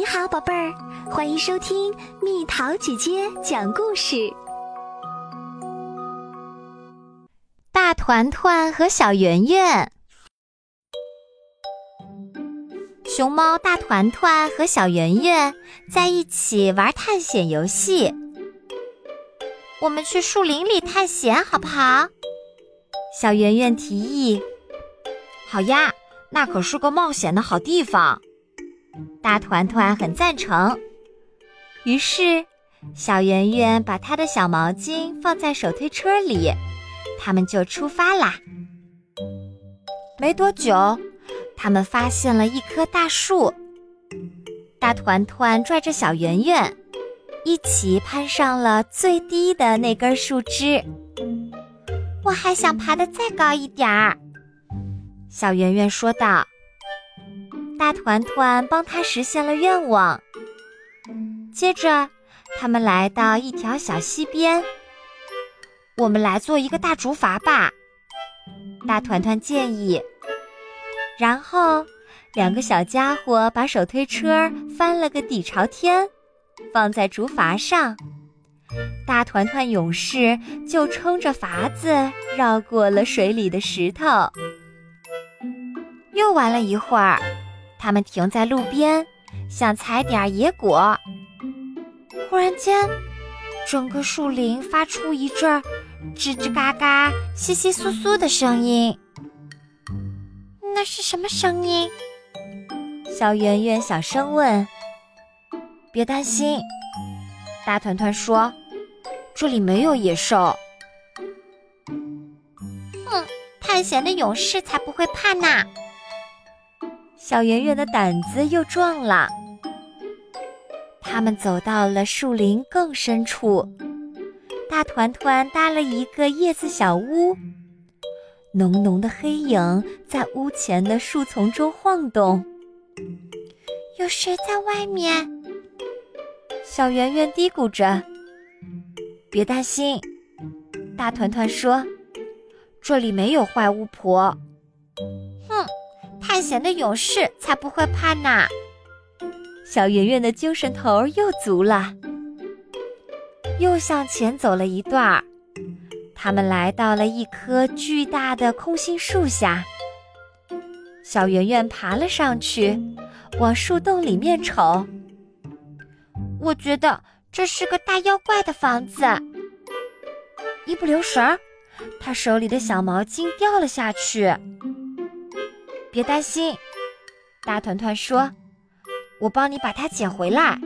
你好，宝贝儿，欢迎收听蜜桃姐姐讲故事。大团团和小圆圆，熊猫大团团和小圆圆在一起玩探险游戏。我们去树林里探险好不好？小圆圆提议。好呀，那可是个冒险的好地方。大团团很赞成，于是小圆圆把她的小毛巾放在手推车里，他们就出发啦。没多久，他们发现了一棵大树。大团团拽着小圆圆，一起攀上了最低的那根树枝。我还想爬得再高一点儿，小圆圆说道。大团团帮他实现了愿望。接着，他们来到一条小溪边。我们来做一个大竹筏吧，大团团建议。然后，两个小家伙把手推车翻了个底朝天，放在竹筏上。大团团勇士就撑着筏子绕过了水里的石头。又玩了一会儿。他们停在路边，想采点野果。忽然间，整个树林发出一阵吱吱嘎嘎、窸窸窣窣的声音。那是什么声音？小圆圆小声问。别担心，大团团说：“这里没有野兽。”哼，探险的勇士才不会怕呢。小圆圆的胆子又壮了。他们走到了树林更深处，大团团搭了一个叶子小屋，浓浓的黑影在屋前的树丛中晃动。有谁在外面？小圆圆嘀咕着。别担心，大团团说：“这里没有坏巫婆。”探险的勇士才不会怕呢！小圆圆的精神头又足了。又向前走了一段儿，他们来到了一棵巨大的空心树下。小圆圆爬了上去，往树洞里面瞅。我觉得这是个大妖怪的房子。一不留神儿，他手里的小毛巾掉了下去。别担心，大团团说：“我帮你把它捡回来。”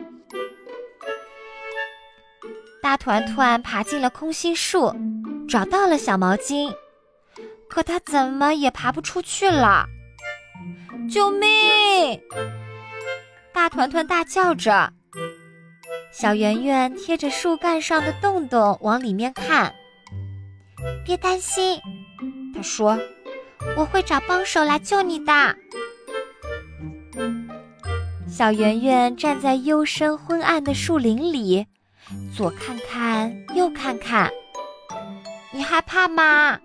大团团爬进了空心树，找到了小毛巾，可他怎么也爬不出去了。救命！大团团大叫着。小圆圆贴着树干上的洞洞往里面看。别担心，他说。我会找帮手来救你的。小圆圆站在幽深昏暗的树林里，左看看，右看看。你害怕吗？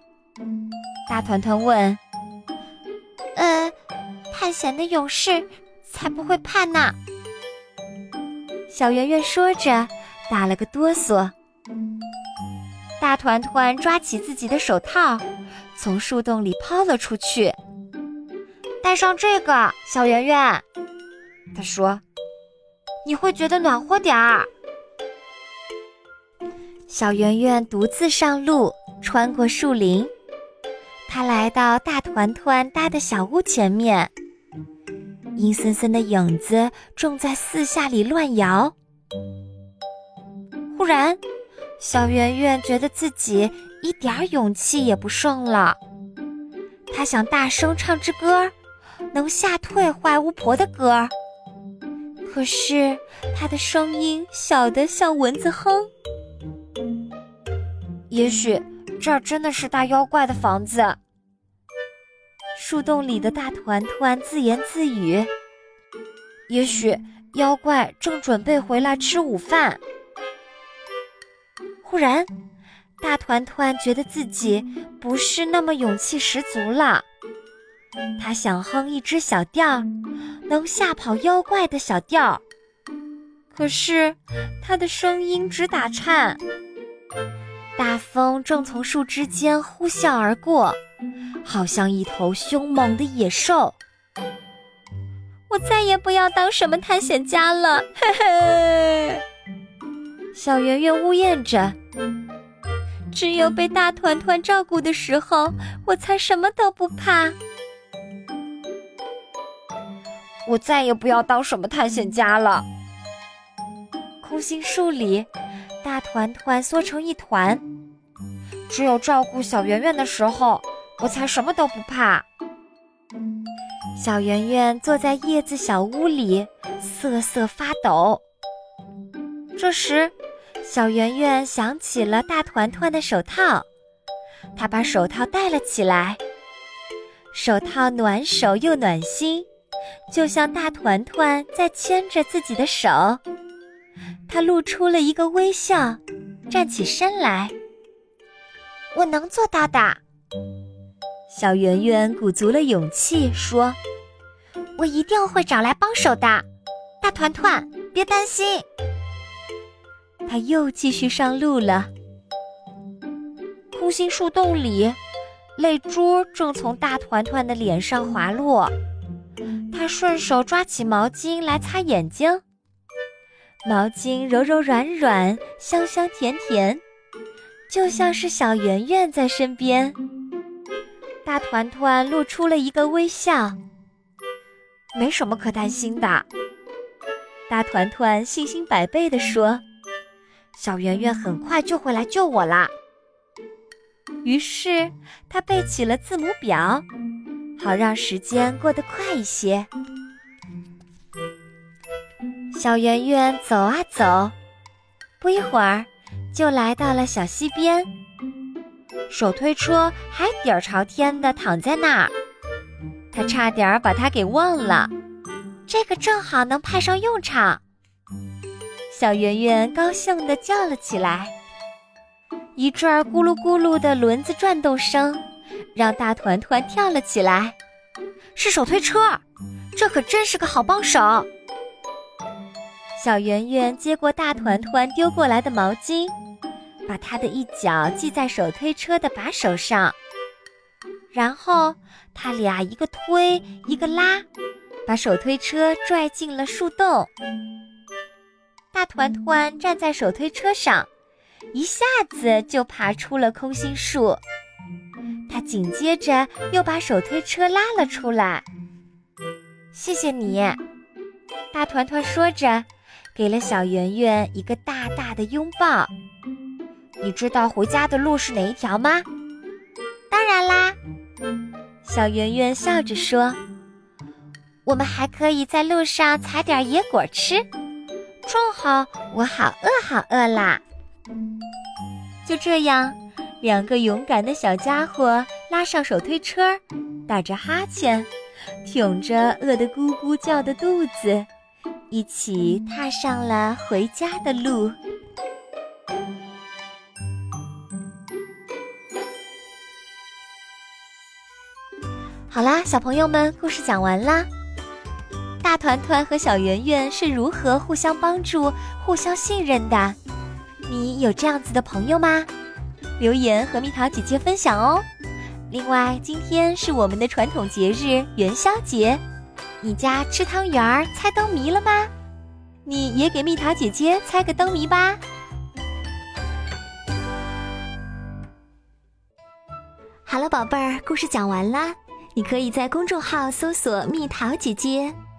大团团问。呃，探险的勇士才不会怕呢。小圆圆说着，打了个哆嗦。大团团抓起自己的手套。从树洞里抛了出去，戴上这个，小圆圆，他说：“你会觉得暖和点儿。”小圆圆独自上路，穿过树林，他来到大团团搭的小屋前面，阴森森的影子正在四下里乱摇。忽然，小圆圆觉得自己。一点勇气也不剩了。他想大声唱支歌，能吓退坏巫婆的歌。可是他的声音小得像蚊子哼。也许这儿真的是大妖怪的房子。树洞里的大团团自言自语：“也许妖怪正准备回来吃午饭。”忽然。大团团觉得自己不是那么勇气十足了，他想哼一支小调，能吓跑妖怪的小调。可是他的声音直打颤。大风正从树枝间呼啸而过，好像一头凶猛的野兽。我再也不要当什么探险家了，嘿嘿。小圆圆呜咽着。只有被大团团照顾的时候，我才什么都不怕。我再也不要当什么探险家了。空心树里，大团团缩成一团。只有照顾小圆圆的时候，我才什么都不怕。小圆圆坐在叶子小屋里，瑟瑟发抖。这时，小圆圆想起了大团团的手套，她把手套戴了起来。手套暖手又暖心，就像大团团在牵着自己的手。她露出了一个微笑，站起身来。我能做到的。小圆圆鼓足了勇气说：“我一定会找来帮手的。”大团团，别担心。他又继续上路了。空心树洞里，泪珠正从大团团的脸上滑落。他顺手抓起毛巾来擦眼睛，毛巾柔柔软软，香香甜甜，就像是小圆圆在身边。大团团露出了一个微笑，没什么可担心的。大团团信心百倍地说。小圆圆很快就会来救我啦。于是他背起了字母表，好让时间过得快一些。小圆圆走啊走，不一会儿就来到了小溪边。手推车还底儿朝天的躺在那儿，他差点把它给忘了，这个正好能派上用场。小圆圆高兴地叫了起来，一阵咕噜咕噜的轮子转动声，让大团团跳了起来。是手推车，这可真是个好帮手。小圆圆接过大团团丢过来的毛巾，把它的一角系在手推车的把手上，然后他俩一个推一个拉，把手推车拽进了树洞。大团团站在手推车上，一下子就爬出了空心树。他紧接着又把手推车拉了出来。谢谢你，大团团说着，给了小圆圆一个大大的拥抱。你知道回家的路是哪一条吗？当然啦，小圆圆笑着说。我们还可以在路上采点野果吃。正好，我好饿，好饿啦！就这样，两个勇敢的小家伙拉上手推车，打着哈欠，挺着饿得咕咕叫的肚子，一起踏上了回家的路。好啦，小朋友们，故事讲完啦。大团团和小圆圆是如何互相帮助、互相信任的？你有这样子的朋友吗？留言和蜜桃姐姐分享哦。另外，今天是我们的传统节日元宵节，你家吃汤圆儿、猜灯谜了吗？你也给蜜桃姐姐猜个灯谜吧。好了，宝贝儿，故事讲完啦。你可以在公众号搜索“蜜桃姐姐”。